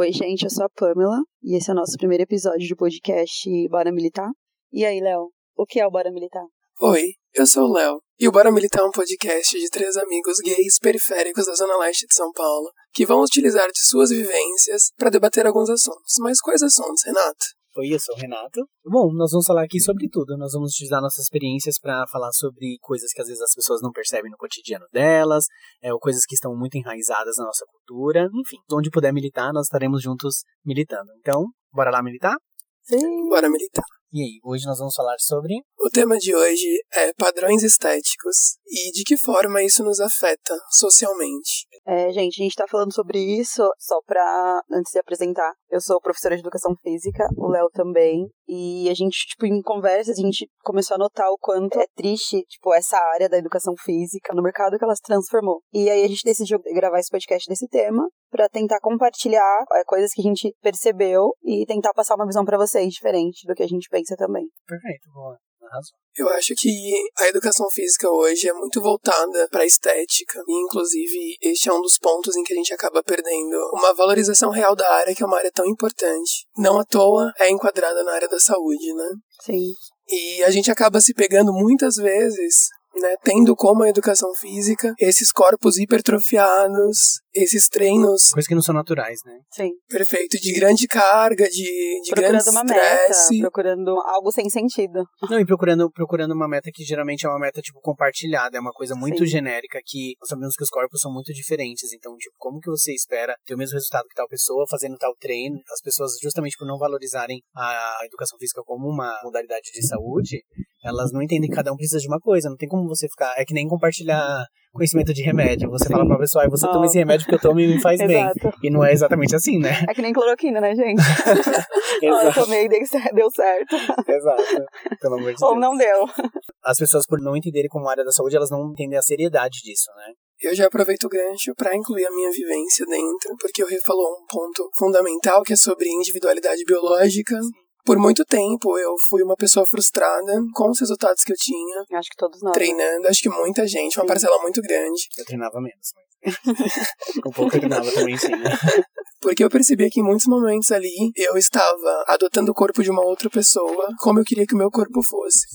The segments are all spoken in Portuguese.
Oi, gente, eu sou a Pamela e esse é o nosso primeiro episódio do podcast Bora Militar. E aí, Léo, o que é o Bora Militar? Oi, eu sou o Léo e o Bora Militar é um podcast de três amigos gays periféricos da Zona Leste de São Paulo que vão utilizar de suas vivências para debater alguns assuntos. Mas quais assuntos, Renato? Oi, eu sou o Renato. Bom, nós vamos falar aqui sobre tudo. Nós vamos utilizar nossas experiências para falar sobre coisas que às vezes as pessoas não percebem no cotidiano delas, é, ou coisas que estão muito enraizadas na nossa cultura. Enfim, onde puder militar, nós estaremos juntos militando. Então, bora lá militar? Sim. Bora militar. E aí, hoje nós vamos falar sobre. O tema de hoje é padrões estéticos e de que forma isso nos afeta socialmente. É, gente, a gente tá falando sobre isso só pra, antes de apresentar. Eu sou professora de educação física, o Léo também. E a gente, tipo, em conversas, a gente começou a notar o quanto é triste, tipo, essa área da educação física no mercado que ela se transformou. E aí a gente decidiu gravar esse podcast desse tema para tentar compartilhar é, coisas que a gente percebeu e tentar passar uma visão para vocês diferente do que a gente pensa também. Perfeito, boa. Arrasou. Eu acho que a educação física hoje é muito voltada para a estética e, inclusive, este é um dos pontos em que a gente acaba perdendo uma valorização real da área, que é uma área tão importante. Não à toa é enquadrada na área da saúde, né? Sim. E a gente acaba se pegando muitas vezes né, tendo como a educação física esses corpos hipertrofiados, esses treinos. Coisas que não são naturais, né? Sim. Perfeito, de grande carga, de, de grande procurando uma estresse. meta, procurando algo sem sentido. Não, e procurando, procurando uma meta que geralmente é uma meta, tipo, compartilhada. É uma coisa muito Sim. genérica que nós sabemos que os corpos são muito diferentes. Então, tipo, como que você espera ter o mesmo resultado que tal pessoa fazendo tal treino? As pessoas, justamente por não valorizarem a educação física como uma modalidade de saúde, elas não entendem que cada um precisa de uma coisa. Não tem como você ficar. É que nem compartilhar conhecimento de remédio. Você Sim. fala pra pessoa, ah, você toma Ah. esse remédio que eu tomo e me faz bem. Exato. E não é exatamente assim, né? É que nem cloroquina, né, gente? Ó, eu Exato. tomei e deu certo. Exato. Pelo amor de Ou Deus. não deu. As pessoas, por não entenderem como área da saúde, elas não entendem a seriedade disso, né? Eu já aproveito o gancho para incluir a minha vivência dentro, porque o Rê falou um ponto fundamental que é sobre individualidade biológica. Por muito tempo eu fui uma pessoa frustrada com os resultados que eu tinha Acho que todos nós. né? treinando. Acho que muita gente, uma Sim. parcela muito grande. Eu treinava menos. Mas... um pouco eu treinava também, sim, né? Porque eu percebia que em muitos momentos ali eu estava adotando o corpo de uma outra pessoa como eu queria que o meu corpo fosse.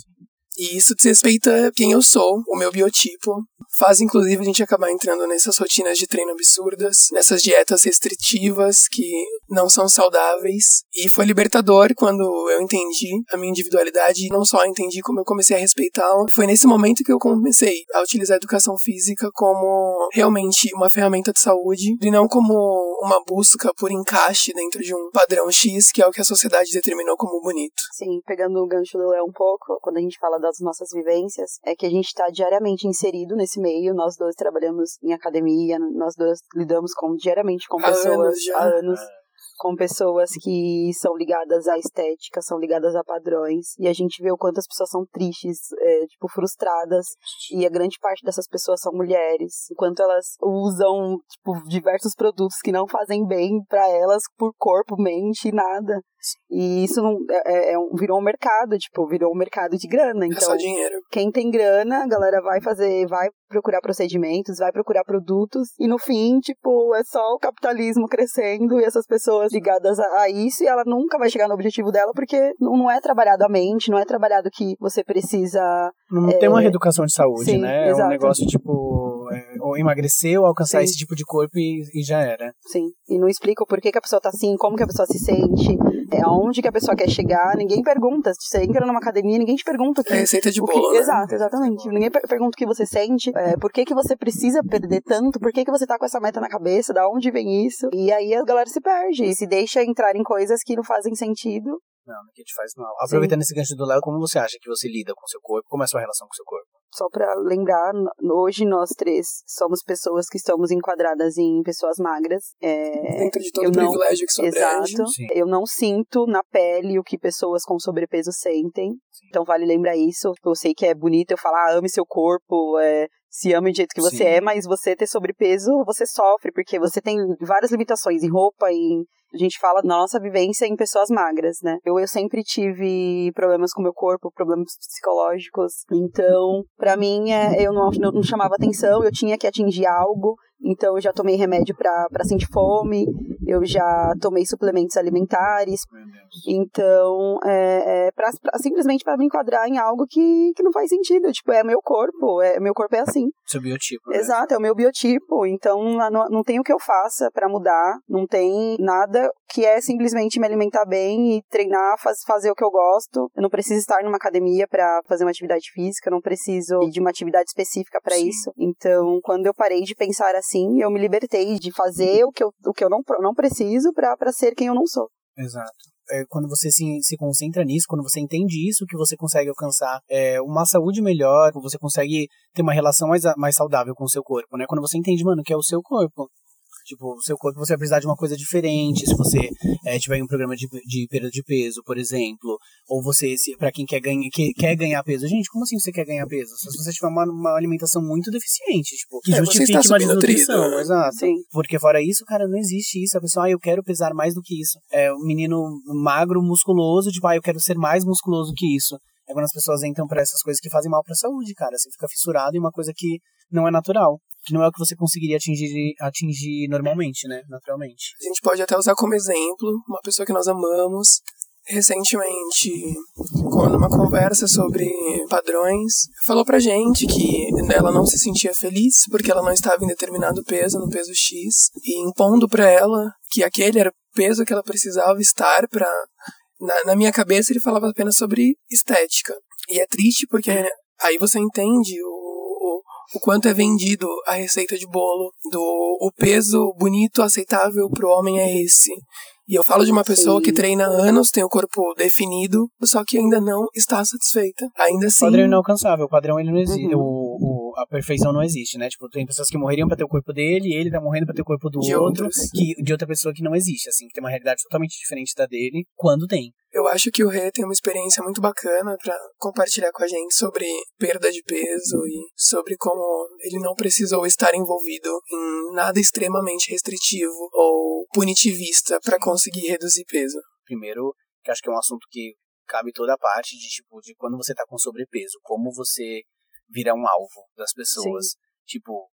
E isso desrespeita quem eu sou, o meu biotipo. Faz inclusive a gente acabar entrando nessas rotinas de treino absurdas, nessas dietas restritivas que não são saudáveis. E foi libertador quando eu entendi a minha individualidade e não só entendi como eu comecei a respeitá-la. Foi nesse momento que eu comecei a utilizar a educação física como realmente uma ferramenta de saúde e não como uma busca por encaixe dentro de um padrão X, que é o que a sociedade determinou como bonito. Sim, pegando o gancho do Léo um pouco, quando a gente fala das nossas vivências, é que a gente está diariamente inserido nesse meio, nós dois trabalhamos em academia, nós dois lidamos com, diariamente com pessoas há anos, com pessoas que são ligadas à estética, são ligadas a padrões, e a gente vê o quanto as pessoas são tristes, é, tipo, frustradas, e a grande parte dessas pessoas são mulheres, enquanto elas usam, tipo, diversos produtos que não fazem bem para elas por corpo, mente, nada. E isso não, é, é um- virou um mercado, tipo, virou um mercado de grana. É Então, só dinheiro. quem tem grana, a galera vai fazer, vai procurar procedimentos, vai procurar produtos, e no fim, tipo, é só o capitalismo crescendo e essas pessoas ligadas a, a isso, e ela nunca vai chegar no objetivo dela, porque não, não é trabalhado a mente, não é trabalhado que você precisa. Não tem uma reeducação de saúde, Sim, né? É um negócio tipo, é, ou emagrecer ou alcançar Sim. esse tipo de corpo e, e já era. Sim. E não explica o porquê que a pessoa tá assim, como que a pessoa se sente, é, aonde que a pessoa quer chegar, ninguém pergunta. Você entra numa academia, ninguém te pergunta o que, É receita de que- bolo, né? Exato, exatamente. Ninguém per- pergunta o que você sente, é, por que, que você precisa perder tanto, por que, que você tá com essa meta na cabeça, da onde vem isso. E aí a galera se perde, e se deixa entrar em coisas que não fazem sentido. Não, que te faz mal. Aproveitando esse gancho do Léo, como você acha que você lida com o seu corpo? Como é a sua relação com o seu corpo? Só pra lembrar, hoje nós três somos pessoas que estamos enquadradas em pessoas magras. É, Dentro de todo eu o não- privilégio que isso abrange. Exato. Sim. Eu não sinto na pele o que pessoas com sobrepeso sentem. Então vale lembrar isso. Eu sei que é bonito eu falar, ah, ame seu corpo, é, se ame do jeito que você Sim. é, mas você ter sobrepeso, você sofre, porque você tem várias limitações em roupa, em. A gente fala na nossa vivência em pessoas magras, né? Eu, eu sempre tive problemas com meu corpo, problemas psicológicos. Então, pra mim, é, eu não, não chamava atenção, eu tinha que atingir algo. Então eu já tomei remédio pra, pra sentir fome, eu já tomei suplementos alimentares. Então, é, é pra, pra, simplesmente para me enquadrar em algo que, que não faz sentido. Tipo, é meu corpo, é, meu corpo é assim. Seu biotipo. Né? Exato, é o meu biotipo. Então, não, não tem o que eu faça para mudar, não tem nada que é simplesmente me alimentar bem e treinar, faz, fazer o que eu gosto. Eu não preciso estar numa academia para fazer uma atividade física, eu não preciso de uma atividade específica para isso. Então, quando eu parei de pensar assim, eu me libertei de fazer o que eu, o que eu não, não preciso para ser quem eu não sou. Exato. É, quando você se, se concentra nisso, quando você entende isso, que você consegue alcançar é, uma saúde melhor, você consegue ter uma relação mais, mais saudável com o seu corpo, né? Quando você entende, mano, que é o seu corpo. Tipo, seu corpo você vai precisar de uma coisa diferente se você é, tiver um programa de, de perda de peso, por exemplo. Ou você, pra quem quer, ganha, que, quer ganhar peso. Gente, como assim você quer ganhar peso? Se você tiver uma, uma alimentação muito deficiente, tipo, que é, justifique uma desnutrição. Exato. Sim. Porque fora isso, cara, não existe isso. A pessoa, ah, eu quero pesar mais do que isso. É um menino magro, musculoso, tipo, ah, eu quero ser mais musculoso que isso. É quando as pessoas entram para essas coisas que fazem mal para a saúde, cara. Você fica fissurado em uma coisa que não é natural que não é o que você conseguiria atingir, atingir normalmente, né? Naturalmente. A gente pode até usar como exemplo uma pessoa que nós amamos. Recentemente, numa conversa sobre padrões, falou pra gente que ela não se sentia feliz porque ela não estava em determinado peso, no peso X, e impondo pra ela que aquele era o peso que ela precisava estar pra. Na, na minha cabeça, ele falava apenas sobre estética. E é triste porque aí você entende o o quanto é vendido a receita de bolo, do o peso bonito aceitável pro homem é esse. E eu falo de uma pessoa Sim. que treina anos, tem o corpo definido, só que ainda não está satisfeita. Ainda assim. O padrão inalcançável, o padrão ele não existe. Uhum. O, a perfeição não existe, né? Tipo, tem pessoas que morreriam para ter o corpo dele, e ele tá morrendo para ter o corpo do de outro, que, de outra pessoa que não existe, assim, que tem uma realidade totalmente diferente da dele, quando tem. Eu acho que o Rê tem uma experiência muito bacana para compartilhar com a gente sobre perda de peso e sobre como ele não precisou estar envolvido em nada extremamente restritivo ou punitivista para conseguir reduzir peso. Primeiro, que acho que é um assunto que cabe toda a parte de tipo de quando você tá com sobrepeso, como você vira um alvo das pessoas. Sim. Tipo,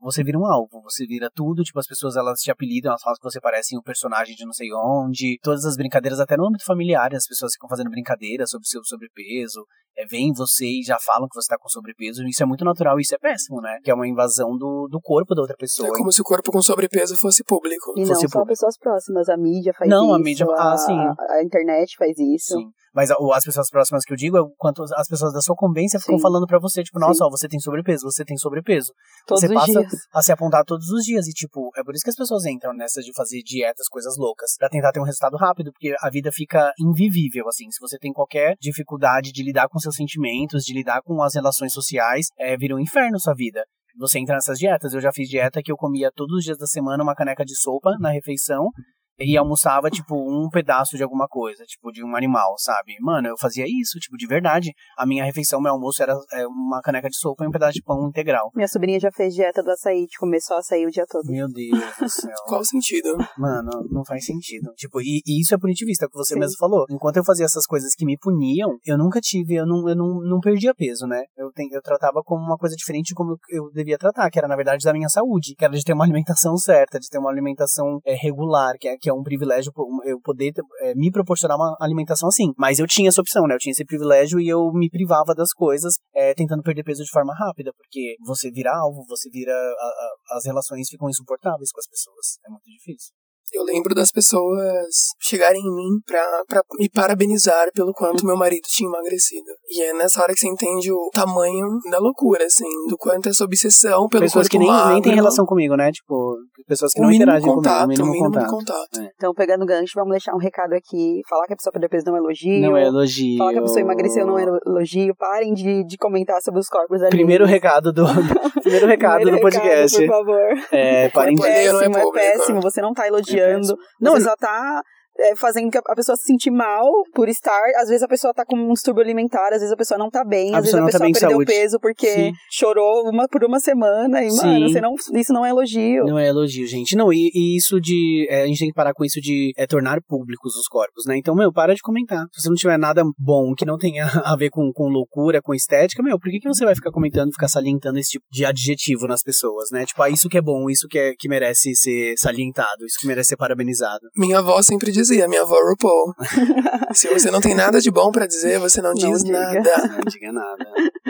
você vira um alvo, você vira tudo, tipo, as pessoas elas te apelidam, elas falam que você parece um personagem de não sei onde, todas as brincadeiras, até no âmbito familiar, as pessoas ficam fazendo brincadeiras sobre seu sobrepeso, é, veem você e já falam que você tá com sobrepeso, isso é muito natural, isso é péssimo, né? Que é uma invasão do, do corpo da outra pessoa. É como se o corpo com sobrepeso fosse público. E fosse não só pessoas próximas, a mídia faz não, isso. Não, a mídia, ah, sim. A, a internet faz isso. Sim. Mas as pessoas próximas que eu digo é o quanto as pessoas da sua convivência ficam falando para você, tipo, nossa, ó, você tem sobrepeso, você tem sobrepeso. Todos você passa dias. a se apontar todos os dias. E, tipo, é por isso que as pessoas entram nessa de fazer dietas, coisas loucas, para tentar ter um resultado rápido, porque a vida fica invivível, assim. Se você tem qualquer dificuldade de lidar com seus sentimentos, de lidar com as relações sociais, é, vira um inferno sua vida você entra nessas dietas. Eu já fiz dieta que eu comia todos os dias da semana uma caneca de sopa na refeição e almoçava, tipo, um pedaço de alguma coisa, tipo, de um animal, sabe? Mano, eu fazia isso, tipo, de verdade. A minha refeição, meu almoço era é, uma caneca de sopa e um pedaço de pão integral. Minha sobrinha já fez dieta do açaí, de comer só açaí o dia todo. Meu Deus do céu. Qual o sentido? Mano, não faz sentido. Tipo, e, e isso é punitivista, que você Sim. mesmo falou. Enquanto eu fazia essas coisas que me puniam, eu nunca tive, eu não, eu não, não perdia peso, né? Eu, tem, eu tratava como uma coisa diferente de como eu, eu devia tratar, que era, na verdade, da minha saúde, que era de ter uma alimentação certa, de ter uma alimentação é, regular, que é, que é um privilégio eu poder é, me proporcionar uma alimentação assim. Mas eu tinha essa opção, né? Eu tinha esse privilégio e eu me privava das coisas, é, tentando perder peso de forma rápida, porque você vira alvo, você vira. A, a, as relações ficam insuportáveis com as pessoas. É muito difícil. Eu lembro das pessoas chegarem em mim pra, pra me parabenizar pelo quanto meu marido tinha emagrecido. E é nessa hora que você entende o tamanho da loucura, assim, do quanto essa obsessão pelo pessoas que nem, magro. nem tem relação comigo, né? Tipo, pessoas que o não interagem contato, comigo. O mínimo, mínimo contato. contato. É. Então, pegando o gancho, vamos deixar um recado aqui. Falar que a pessoa perdeu peso não é elogio. Não é elogio. Falar que a pessoa emagreceu não é elogio. Parem de, de comentar sobre os corpos ali. Primeiro recado do, primeiro recado primeiro do podcast. Recado, por favor. É, parem de... É péssimo, é, é péssimo. Você não tá elogiando. É não, só tá é, fazendo que a pessoa se sentir mal por estar. Às vezes a pessoa tá com um distúrbio alimentar, às vezes a pessoa não tá bem, A às vezes a pessoa tá pessoa de perdeu saúde. peso porque Sim. chorou uma, por uma semana. E, Sim. mano, você não, isso não é elogio. Não é elogio, gente. Não, e, e isso de. é, a gente tem que parar com isso de é, tornar públicos os corpos, né? Então, meu, para de comentar. Se você não tiver nada bom que não tenha a ver com, com loucura, com estética, meu, por que, que você vai ficar comentando, ficar salientando esse tipo de adjetivo nas pessoas, né? Tipo, ah, isso que é bom, isso que, é, que merece ser salientado, isso que merece ser parabenizado. Minha avó sempre dizia, minha avó RuPaul. Se você não tem nada de bom pra dizer, você não, Não diz diga. nada. Não diga nada.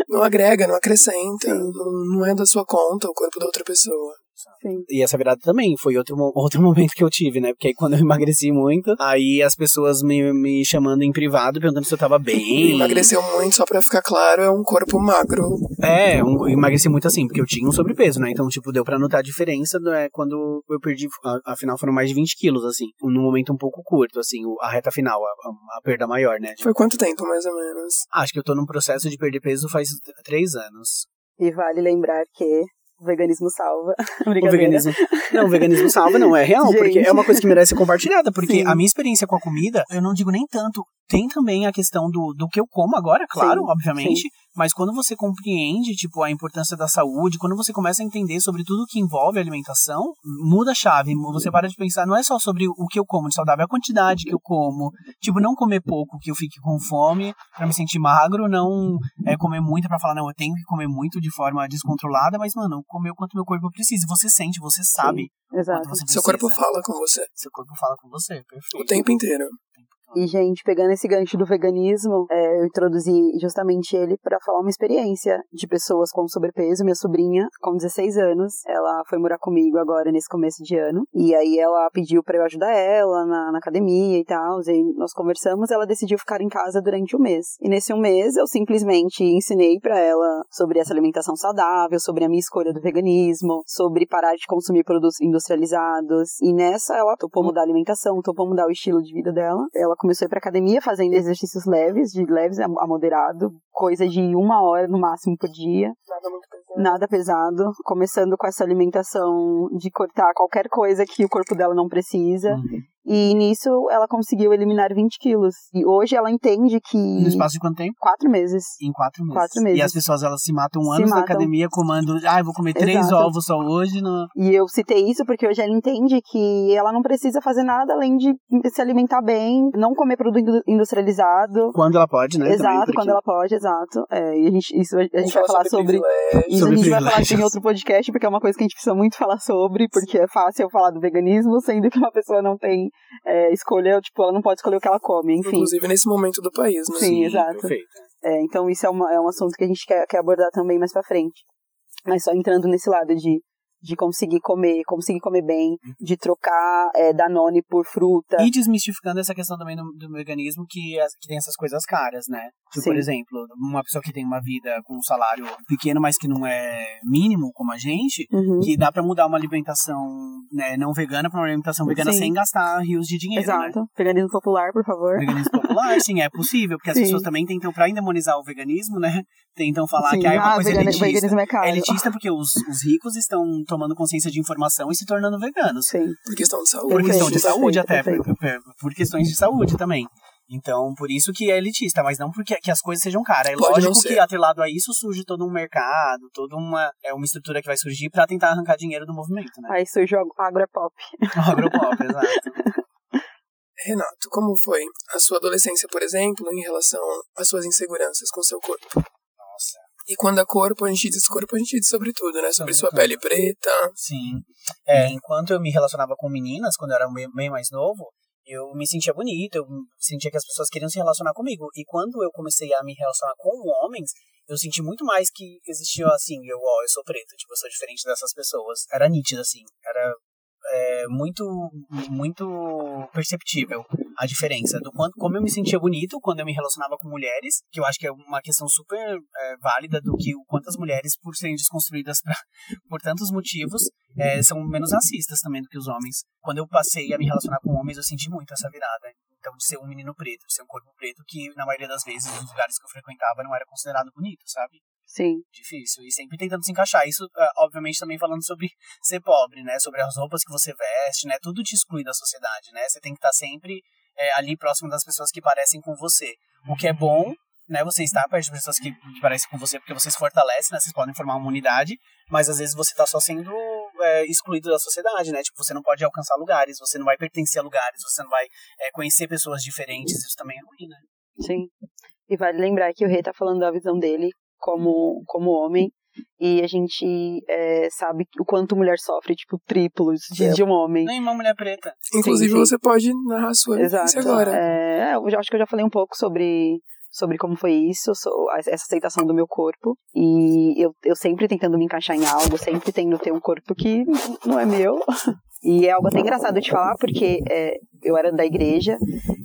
Não agrega, não acrescenta. Não, não é da sua conta o corpo da outra pessoa. Sim. E essa virada também foi outro, outro momento que eu tive, né? Porque aí quando eu emagreci muito, aí as pessoas me, me chamando em privado, perguntando se eu tava bem. Emagreceu muito, só pra ficar claro, é um corpo magro. É, um, eu emagreci muito assim, porque eu tinha um sobrepeso, né? Então, tipo, deu pra notar a diferença né, quando eu perdi, a- afinal foram mais de 20 quilos, assim, num momento um pouco curto, assim, a reta final, a, a- a perda maior, né? Foi quanto tempo, mais ou menos? Acho que eu tô num processo de perder peso faz três anos. E vale lembrar que o veganismo salva. O veganismo. Não, o veganismo salva, não, é real, porque Gente. é uma coisa que merece ser compartilhada, porque Sim. a minha experiência com a comida, eu não digo nem tanto. Tem também a questão do, do que eu como agora, claro, Sim, obviamente. Mas quando você compreende, tipo, a importância da saúde, quando você começa a entender sobre tudo que envolve a alimentação, muda a chave. Você para de pensar, não é só sobre o que eu como de saudável, é a quantidade que eu como. Tipo, não comer pouco que eu fique com fome pra me sentir magro, não é comer muito pra falar, não, eu tenho que comer muito de forma descontrolada, mas, mano, comer o quanto meu corpo precisa. Você sente, você sabe Exato. quanto você. Seu corpo fala com você Seu corpo fala com você, perfeito. o tempo inteiro. E, gente, pegando esse gancho do veganismo, é, eu introduzi justamente ele para falar uma experiência de pessoas com sobrepeso. Minha sobrinha, com 16 anos, ela foi morar comigo agora nesse começo de ano. E aí ela pediu para eu ajudar ela na, na academia e tal. E nós conversamos, ela decidiu ficar em casa durante um mês. E nesse um mês eu simplesmente ensinei para ela sobre essa alimentação saudável, sobre a minha escolha do veganismo, sobre parar de consumir produtos industrializados. E nessa ela topou mudar a alimentação, topou mudar o estilo de vida dela. Ela começou a ir pra academia fazendo exercícios leves, de leves a a moderado, coisa de uma hora no máximo por dia. Nada muito pesado. Nada pesado, começando com essa alimentação de cortar qualquer coisa que o corpo dela não precisa. Uhum. E nisso ela conseguiu eliminar 20 quilos. E hoje ela entende que. No espaço de quanto tempo? Quatro meses. Em quatro meses. Quatro meses. E as pessoas, elas se matam Se anos na academia comando, ah, eu vou comer três Exato. ovos só hoje. No... E eu citei isso porque hoje ela entende que ela não precisa fazer nada além de se alimentar bem, não comer produto indu- industrializado. Quando ela pode, né? exato, também, porque- quando ela pode, exato. É, e a gente, isso a gente Vamos vai falar sobre. privilégio. Isso Sobre a gente vai falar em outro podcast, porque é uma coisa que a gente precisa muito falar sobre, porque é fácil eu falar do veganismo, sendo que uma pessoa não tem é, escolha, tipo, ela não pode escolher o que ela come, enfim. Inclusive nesse momento do país, né? Sim, exato. Perfeito. É, então isso é, uma, é um assunto que a gente quer, quer abordar também mais pra frente. Mas só entrando nesse lado de, de conseguir comer, conseguir comer bem, de trocar é, Danone por fruta. E desmistificando essa questão também do, do veganismo que, as- que tem essas coisas caras, né? Tipo, por exemplo, uma pessoa que tem uma vida com um salário pequeno, mas que não é mínimo, como a gente, Uhum. que dá pra mudar uma alimentação né, não vegana pra uma alimentação vegana Sim. sem gastar rios de dinheiro, né? Exato. Veganismo popular, por favor. Veganismo popular, sim, é possível, porque as Sim. pessoas também tentam, pra endemonizar o veganismo, né? Tentam falar Sim. que ah, é uma ah, coisa elitista. é caro. É elitista porque os, os ricos estão tomando consciência de informação e se tornando veganos. Sim. Por questão de saúde. Por questão de saúde até, perfeito. por, por- questões de saúde também. Então, por isso que é elitista, mas não porque que as coisas sejam caras. É Pode lógico que atrelado a isso surge todo um mercado, toda uma, é uma estrutura que vai surgir pra tentar arrancar dinheiro do movimento, né? Aí surge o agropop. O agropop, exato. Renato, como foi a sua adolescência, por exemplo, em relação às suas inseguranças com seu corpo? E quando é corpo, a gente diz corpo, a gente diz sobre tudo, né? Sobre Sobre sua tudo. pele preta. Sim. É, enquanto eu me relacionava com meninas, quando eu era bem bem mais novo, eu me sentia bonito, eu sentia que as pessoas queriam se relacionar comigo. E quando eu comecei a me relacionar com homens, eu senti muito mais que existia assim, eu, ó, eu sou preto, tipo, eu sou diferente dessas pessoas. Era nítido, assim, era é, muito, muito perceptível a diferença do quanto, como eu me sentia bonito quando eu me relacionava com mulheres, que eu acho que é uma questão super é, válida do que o quanto as mulheres, por serem desconstruídas pra, por tantos motivos, é, são menos racistas também do que os homens. Quando eu passei a me relacionar com homens, eu senti muito essa virada. Então, de ser um menino preto, de ser um corpo preto, que na maioria das vezes, nos lugares que eu frequentava, não era considerado bonito, sabe? Sim. Difícil. E sempre tentando se encaixar. Isso, uh, obviamente, também falando sobre ser pobre, né? Sobre as roupas que você veste, né? Tudo te exclui da sociedade, né? Você tem que estar sempre é, ali próximo das pessoas que parecem com você. O que é bom, né? Você está perto de pessoas que, parecem com você porque você se fortalece, né? Vocês podem formar uma unidade, mas às vezes você está só sendo é, excluído da sociedade, né? Tipo, você não pode alcançar lugares, você não vai pertencer a lugares, você não vai é, conhecer pessoas diferentes, isso também é ruim, né? Sim. E vale lembrar que o rei tá falando da visão dele como, como homem, e a gente é, sabe o quanto mulher sofre, tipo, triplos de, de um homem. Nem uma mulher preta. Inclusive, sim, sim. você pode narrar a sua Exato. agora. É, eu já, acho que eu já falei um pouco sobre sobre como foi isso, essa aceitação do meu corpo. E eu, eu sempre tentando me encaixar em algo, sempre tendo ter um corpo que não é meu. E é algo até engraçado de falar, porque é, eu era da igreja,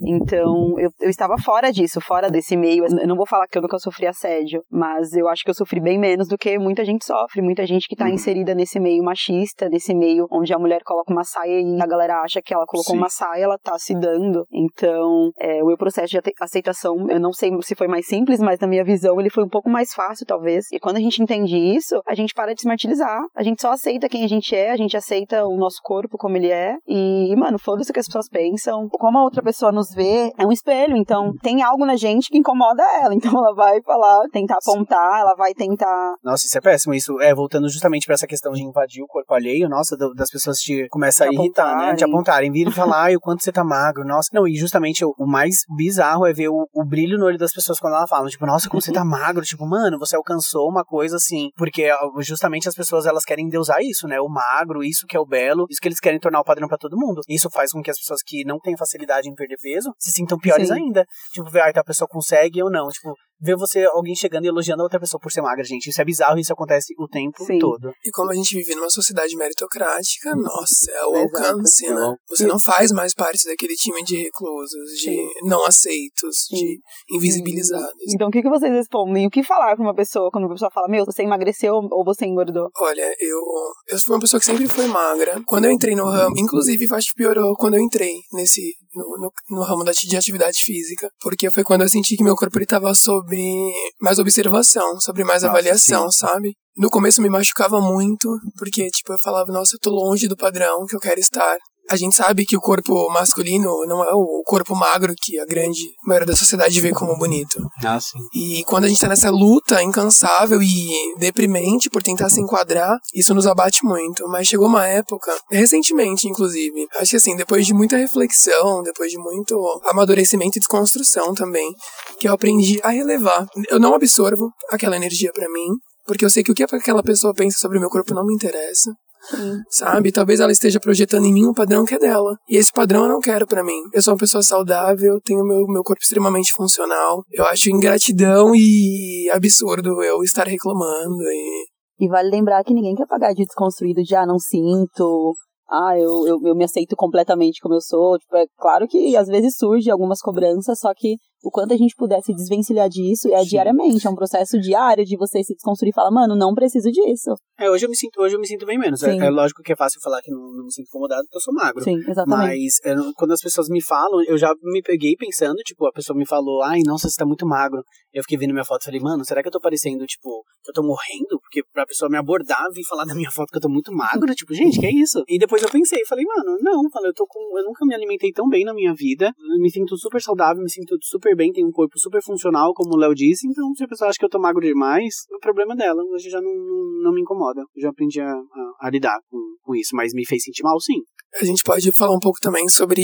então eu, eu estava fora disso, fora desse meio. Eu não vou falar que eu nunca sofri assédio, mas eu acho que eu sofri bem menos do que muita gente sofre. Muita gente que está uhum. inserida nesse meio machista, nesse meio onde a mulher coloca uma saia e a galera acha que ela colocou Sim. uma saia, ela tá se dando. Então, é, o meu processo de aceitação, eu não sei se foi mais simples, mas na minha visão ele foi um pouco mais fácil, talvez. E quando a gente entende isso, a gente para de se martirizar. A gente só aceita quem a gente é, a gente aceita o nosso corpo como ele é. E, mano, foda-se o que as pessoas pensam. Como a outra pessoa nos vê, é um espelho. Então, tem algo na gente que incomoda ela. Então, ela vai falar, tentar apontar, ela vai tentar. Nossa, isso é péssimo. Isso é voltando justamente para essa questão de invadir o corpo alheio. Nossa, das pessoas te começa a irritar, né? Te apontarem, vir e falar, ai, o quanto você tá magro. Nossa, não, e justamente o, o mais bizarro é ver o, o, brilho no olho das pessoas quando ela fala, tipo, nossa, como você tá magro. Tipo, mano, você alcançou uma coisa assim. Porque justamente as pessoas elas querem deusar isso, né? O magro, isso que é o belo, isso que eles querem tornar o padrão para todo mundo. Isso faz com que as pessoas que não têm facilidade em perder peso se sintam piores Sim. ainda. Tipo, ver, ah, então a pessoa consegue ou não. Tipo, ver você, alguém chegando e elogiando a outra pessoa por ser magra, gente. Isso é bizarro e isso acontece o tempo Sim. todo. E como a gente vive numa sociedade meritocrática, nossa, é o alcance, né? Você não faz mais parte daquele time de reclusos, de Sim. não aceitos, Sim. de invisibilizados. Então, o que, que vocês respondem? O que falar pra uma pessoa quando uma pessoa fala, meu, você emagreceu ou você engordou? Olha, eu, eu fui uma pessoa que sempre foi magra. Quando eu entrei no ramo, inclusive, acho que piorou quando eu entrei nesse, no, no, no ramo da, de atividade física. Porque foi quando eu senti que meu corpo ele tava sob mais observação, sobre mais nossa, avaliação, sim. sabe? No começo me machucava muito, porque, tipo, eu falava, nossa, eu tô longe do padrão que eu quero estar a gente sabe que o corpo masculino não é o corpo magro que a grande maioria da sociedade vê como bonito. Ah, sim. E quando a gente tá nessa luta incansável e deprimente por tentar se enquadrar, isso nos abate muito. Mas chegou uma época, recentemente inclusive, acho que assim, depois de muita reflexão, depois de muito amadurecimento e desconstrução também, que eu aprendi a relevar. Eu não absorvo aquela energia para mim, porque eu sei que o que aquela pessoa pensa sobre o meu corpo não me interessa. Sim. Sabe? Talvez ela esteja projetando em mim um padrão que é dela. E esse padrão eu não quero para mim. Eu sou uma pessoa saudável, tenho meu, meu corpo extremamente funcional. Eu acho ingratidão e absurdo eu estar reclamando. E... e vale lembrar que ninguém quer pagar de desconstruído de ah, não sinto, ah, eu, eu, eu me aceito completamente como eu sou. Tipo, é claro que às vezes surge algumas cobranças, só que o quanto a gente pudesse desvencilhar disso é Sim. diariamente, é um processo diário de você se desconstruir e falar, mano, não preciso disso. É, hoje eu me sinto, hoje eu me sinto bem menos. É, é, lógico que é fácil falar que não, não, me sinto incomodado porque eu sou magro. Sim, exatamente. Mas é, quando as pessoas me falam, eu já me peguei pensando, tipo, a pessoa me falou, ai, nossa, você tá muito magro. Eu fiquei vendo minha foto e falei, mano, será que eu tô parecendo, tipo, que eu tô morrendo? Porque pra pessoa me abordar, vir falar da minha foto que eu tô muito magro, tipo, gente, que é isso? E depois eu pensei, falei, mano, não, falei, eu tô com. Eu nunca me alimentei tão bem na minha vida. Eu me sinto super saudável, me sinto super bem, tenho um corpo super super funcional, como o Léo disse, então se a pessoa acha que eu tô magro demais, o problema é dela, hoje já não, não, não me incomoda. Eu já aprendi a, a, a lidar com, com isso, mas me fez sentir mal, sim. A gente pode falar um pouco também sobre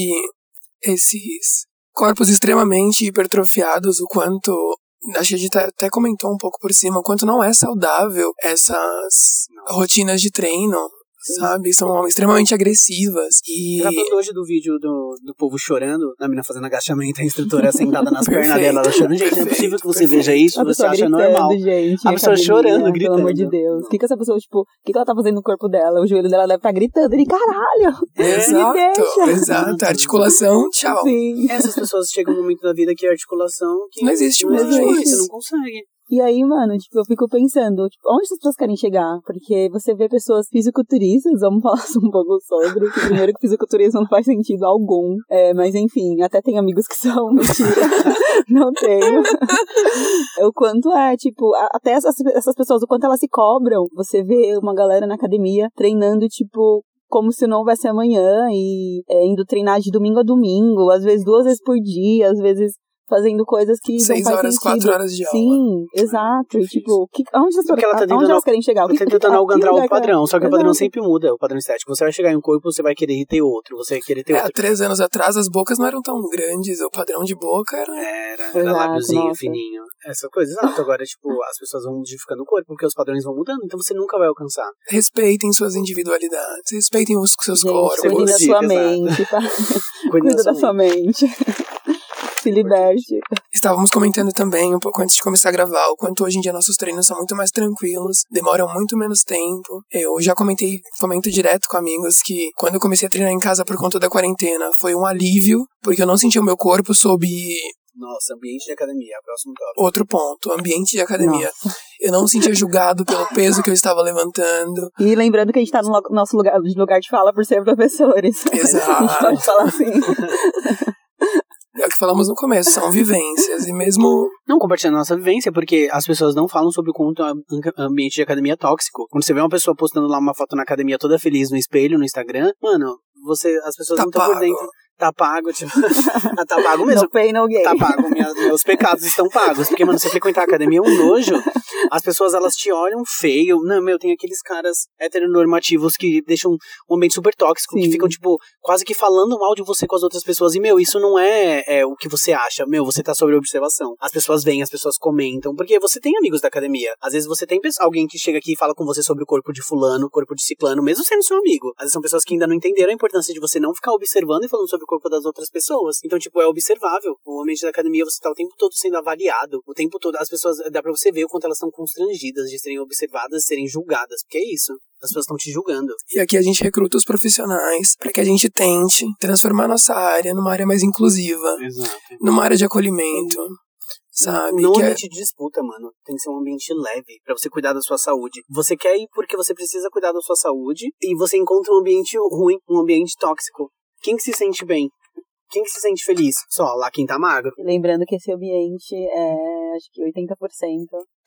esses corpos extremamente hipertrofiados, o quanto acho que a gente até comentou um pouco por cima, o quanto não é saudável essas rotinas de treino, sabe? São extremamente agressivas. E. Gravando hoje do vídeo do, do povo chorando, a menina fazendo agachamento, a instrutora sentada nas pernas dela, ela chorando. Gente, não é possível que você veja isso, a você acha gritando, normal. Gente, a pessoa chorando, gritando. Pelo amor de Deus. O que, que essa pessoa, tipo, o que, que ela tá fazendo no corpo dela? O joelho dela deve estar tá gritando. Ele, caralho! Exato, exato. Articulação, tchau. Sim. Essas pessoas chegam um momento da vida que a articulação. Que não existe mais. Não existe. Você não consegue. E aí, mano, tipo, eu fico pensando, tipo, onde essas pessoas querem chegar? Porque você vê pessoas fisiculturistas, vamos falar um pouco sobre, que primeiro que fisiculturismo não faz sentido algum. É, mas enfim, até tem amigos que são, mentira. não tenho. o quanto é, tipo, até essas, essas pessoas, o quanto elas se cobram. Você vê uma galera na academia treinando, tipo, como se não houvesse amanhã e é, indo treinar de domingo a domingo, às vezes duas vezes por dia, às vezes fazendo coisas que Seis não faz horas, sentido. quatro horas de aula. Sim, exato. E, tipo, que, aonde, as, Porque ela tá tentando- elas querem chegar? O que, Você tá tentando alcançar o padrão, ela- só que o padrão Exato. sempre muda, o padrão estético. Você vai chegar em um corpo, você vai querer ter outro, você vai querer ter É, há outro. três anos atrás as bocas não eram tão grandes, o padrão de boca era. Era, Exato, era lábiozinho nossa. fininho. Essa coisa, exato. Agora, tipo, as pessoas vão modificando o corpo porque os padrões vão mudando, então você nunca vai alcançar. Respeitem suas individualidades, respeitem os seus Gente, corpos. cuide da sua exato. mente, tá? Cuida Cuida da sua mente. Se liberte. Estávamos comentando também, um pouco antes de começar a gravar, o quanto hoje em dia nossos treinos são muito mais tranquilos, demoram muito menos tempo. Eu já comentei, comento direto com amigos que quando eu comecei a treinar em casa por conta da quarentena, foi um alívio, porque eu não sentia o meu corpo sob Nossa, ambiente de academia, próximo tópico. outro ponto, ambiente de academia. Eu não sentia julgado pelo peso que eu estava levantando. E lembrando que a gente tá no nosso lugar, de lugar de fala por ser professores. Exato. A gente pode falar assim. É o que falamos no começo, são vivências. E mesmo Não compartilhando a nossa vivência, porque as pessoas não falam sobre o quanto é um ambiente de academia é tóxico. Quando você vê uma pessoa postando lá uma foto na academia toda feliz no espelho, no Instagram, mano, você, as pessoas Tá não estão por dentro. Tá pago, tipo. ah, tá pago mesmo. No pain, no gain. Tá pago, minha- meus pecados estão pagos. Porque, mano, você frequentar a academia é um nojo. As pessoas, elas te olham feio. Não, meu, tem aqueles caras heteronormativos que deixam um ambiente super tóxico, que Sim. ficam, tipo, quase que falando mal de você com as outras pessoas. E, meu, isso não é, é o que você acha. Meu, você tá sob observação. As pessoas vêm, as pessoas comentam. Porque você tem amigos da academia. Às vezes você tem alguém que chega aqui e fala com você sobre o corpo de fulano, o corpo de ciclano, mesmo sendo seu amigo. Às vezes são pessoas que ainda não entenderam a importância de você não ficar observando e falando sobre o corpo das outras pessoas. Então, tipo, é observável. O ambiente da academia, você tá o tempo todo sendo avaliado. O tempo todo, as pessoas, dá pra você ver o quanto elas estão constrangidas de serem observadas, serem julgadas. Porque é isso. As pessoas estão te julgando. E aqui a gente recruta os profissionais para que a gente tente transformar nossa área numa área mais inclusiva, Exato. numa área de acolhimento, sabe? Não é um Que é- ambiente de disputa, mano. Tem que ser um ambiente leve pra você cuidar da sua saúde. Você quer ir porque você precisa cuidar da sua saúde e você encontra um ambiente ruim, um ambiente tóxico. Quem que se sente bem? Quem que se sente feliz? Só lá quem tá magro. Lembrando que esse ambiente é, acho que 80%,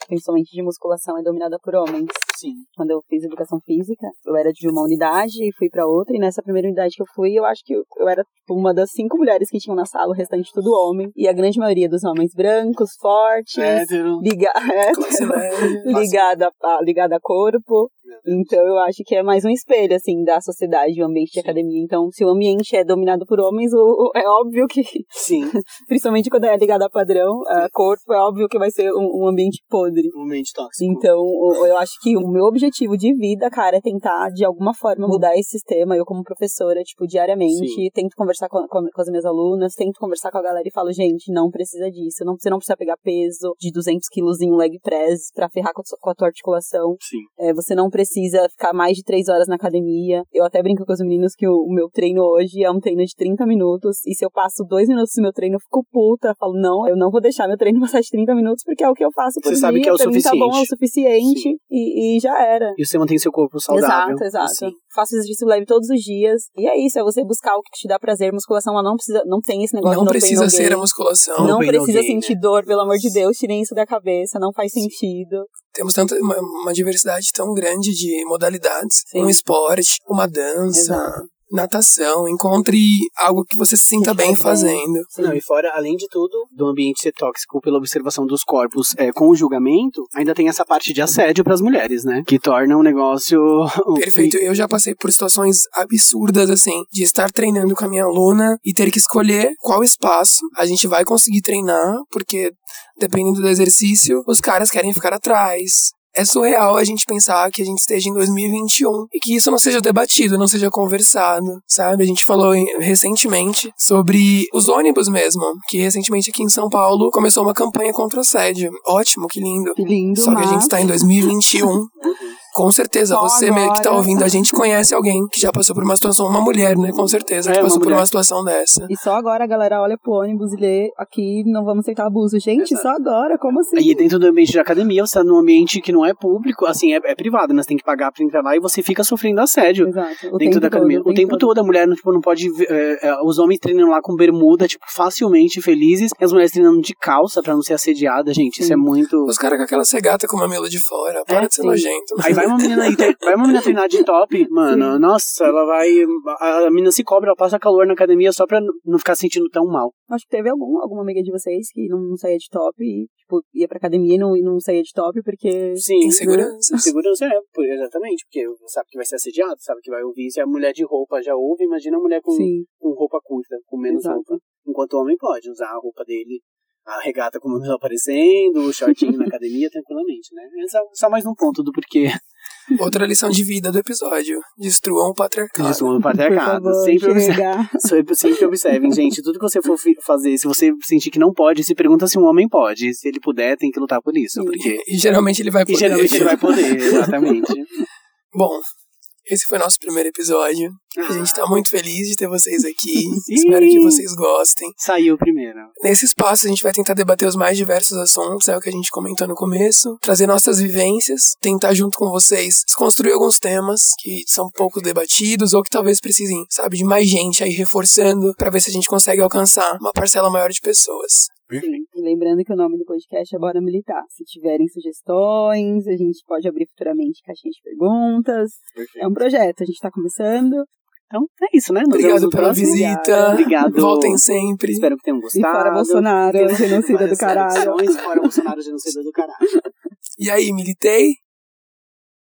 principalmente de musculação, é dominada por homens. Sim. Quando eu fiz educação física, eu era de uma unidade e fui pra outra, e nessa primeira unidade que eu fui, eu acho que eu, era uma das cinco mulheres que tinham na sala, o restante tudo homem. E a grande maioria dos homens brancos, fortes, Hétero. liga... média. ligada a, ligada a corpo. Então eu acho que é mais um espelho, assim, da sociedade, o ambiente de academia. Então, se o ambiente é dominado por homens, o, o- é óbvio que, Sim. principalmente quando é ligado a padrão, a corpo, é óbvio que vai ser um, um ambiente podre. Um ambiente tóxico. Então, o- eu acho que o meu objetivo de vida, cara, é tentar, de alguma forma, mudar esse sistema. Eu, como professora, tipo, diariamente, Sim. tento conversar com, com- com as minhas alunas, tento conversar com a galera e falo, gente, não precisa disso. Não, você não precisa pegar peso de 200 quilos em um leg press pra ferrar com a, sua- com a tua articulação. Sim. É, você não precisa ficar mais de três horas na academia. Eu até brinco com os meninos que o, o meu treino hoje é um treino de 30 minutos. E se eu passo dois minutos do meu treino, eu fico puta. Falo, não, eu não vou deixar meu treino passar de 30 minutos, porque é o que eu faço por Você dia. sabe que é o pra mim tá bom, é o suficiente. suficiente. E, e já era. E você mantém seu corpo saudável. Exato, exato. Sim. Faço exercício leve todos os dias. E é isso, é você buscar o que te dá prazer. Musculação, ela não precisa, não tem esse negócio Não pain, precisa ser a musculação. Não no precisa gain, sentir né? dor, pelo amor de Deus, tirem isso da cabeça, não faz sentido. Temos tanta uma, uma diversidade tão grande de modalidades. Sim. Um esporte, uma dança, Exato. Natação. Encontre algo que você se sinta bem fazendo. Não, e fora, além de tudo, do ambiente ser tóxico pela observação dos corpos é, com o julgamento, ainda tem essa parte de assédio pras mulheres, né? Que torna um negócio. Perfeito. Eu já passei por situações absurdas, assim, de estar treinando com a minha aluna e ter que escolher qual espaço a gente vai conseguir treinar, porque dependendo do exercício, os caras querem ficar atrás. É surreal a gente pensar que a gente esteja em 2021 e que isso não seja debatido, não seja conversado, sabe? A gente falou em- recentemente sobre os ônibus mesmo, que recentemente aqui em São Paulo começou uma campanha contra o assédio. Ótimo, que lindo. Que lindo, Só que a mas- gente está em 2021. Com certeza, Só você meio que tá agora. ouvindo, a gente conhece alguém que já passou por uma situação, uma mulher, né? Com certeza, que É, uma passou por uma situação dessa. E só agora a galera olha pro ônibus e lê aqui, não vamos aceitar abuso. Gente, Exato. só agora, como assim? Aí dentro do ambiente de academia, você tá num ambiente que não é público, assim, é, é privado, né? Você tem que pagar pra entrar lá e você fica sofrendo assédio. Exato. O dentro da academia. todo, o tempo todo, a mulher tipo, não pode. é, é, os homens treinando lá com bermuda, tipo, facilmente felizes, e as mulheres treinando de calça pra não ser assediada, gente. Isso Sim. é muito. Os caras com aquela cegata com o mamilo de fora, para É, de ser sim. nojento. Aí vai uma menina aí, vai uma menina treinar de top, mano, nossa, ela vai. A, a menina se cobra, ela passa calor na academia só pra não ficar sentindo tão mal. Acho que teve algum, alguma amiga de vocês que não, não saía de top e, tipo, ia pra academia e não, e não saía de top porque. Sim. Insegurança. Segurança é, por- exatamente, porque sabe que vai ser assediado, sabe que vai ouvir. Se a mulher de roupa já ouve, imagina a mulher com, Sim, com roupa curta, com menos Exato. roupa. Enquanto o homem pode usar a roupa dele, a regata com o mamilo aparecendo, o shortinho na academia tranquilamente, né? É só, só mais um ponto do porquê Outra lição de vida do episódio. Destruam o patriarcado. no por patriarcado. favor, Sempre, observe, sempre, observem, gente. Tudo que você for fazer, se você sentir que não pode, se pergunta se um homem pode. Se ele puder, tem que lutar por isso. Porque. E geralmente ele vai E poder. geralmente ele vai poder, exatamente. Bom, esse foi nosso primeiro episódio. A gente tá muito feliz de ter vocês aqui. Sim. Espero que vocês gostem. Saiu primeiro. Nesse espaço, a gente vai tentar debater os mais diversos assuntos, é o que a gente comentou no começo, trazer nossas vivências, tentar junto com vocês desconstruir alguns temas que são pouco debatidos ou que talvez precisem, sabe, de mais gente aí reforçando pra ver se a gente consegue alcançar uma parcela maior de pessoas. E lembrando que o nome do podcast é Bora Militar. Se tiverem sugestões, a gente pode abrir futuramente caixinha de perguntas. É um projeto, a gente tá começando. Então é isso, né? Nos Obrigado pela próximo. visita. Obrigado. Voltem sempre. Espero que tenham E gostado. fora Bolsonaro, genocida do caralho. Fora Bolsonaro, genocida do caralho. E aí, militei?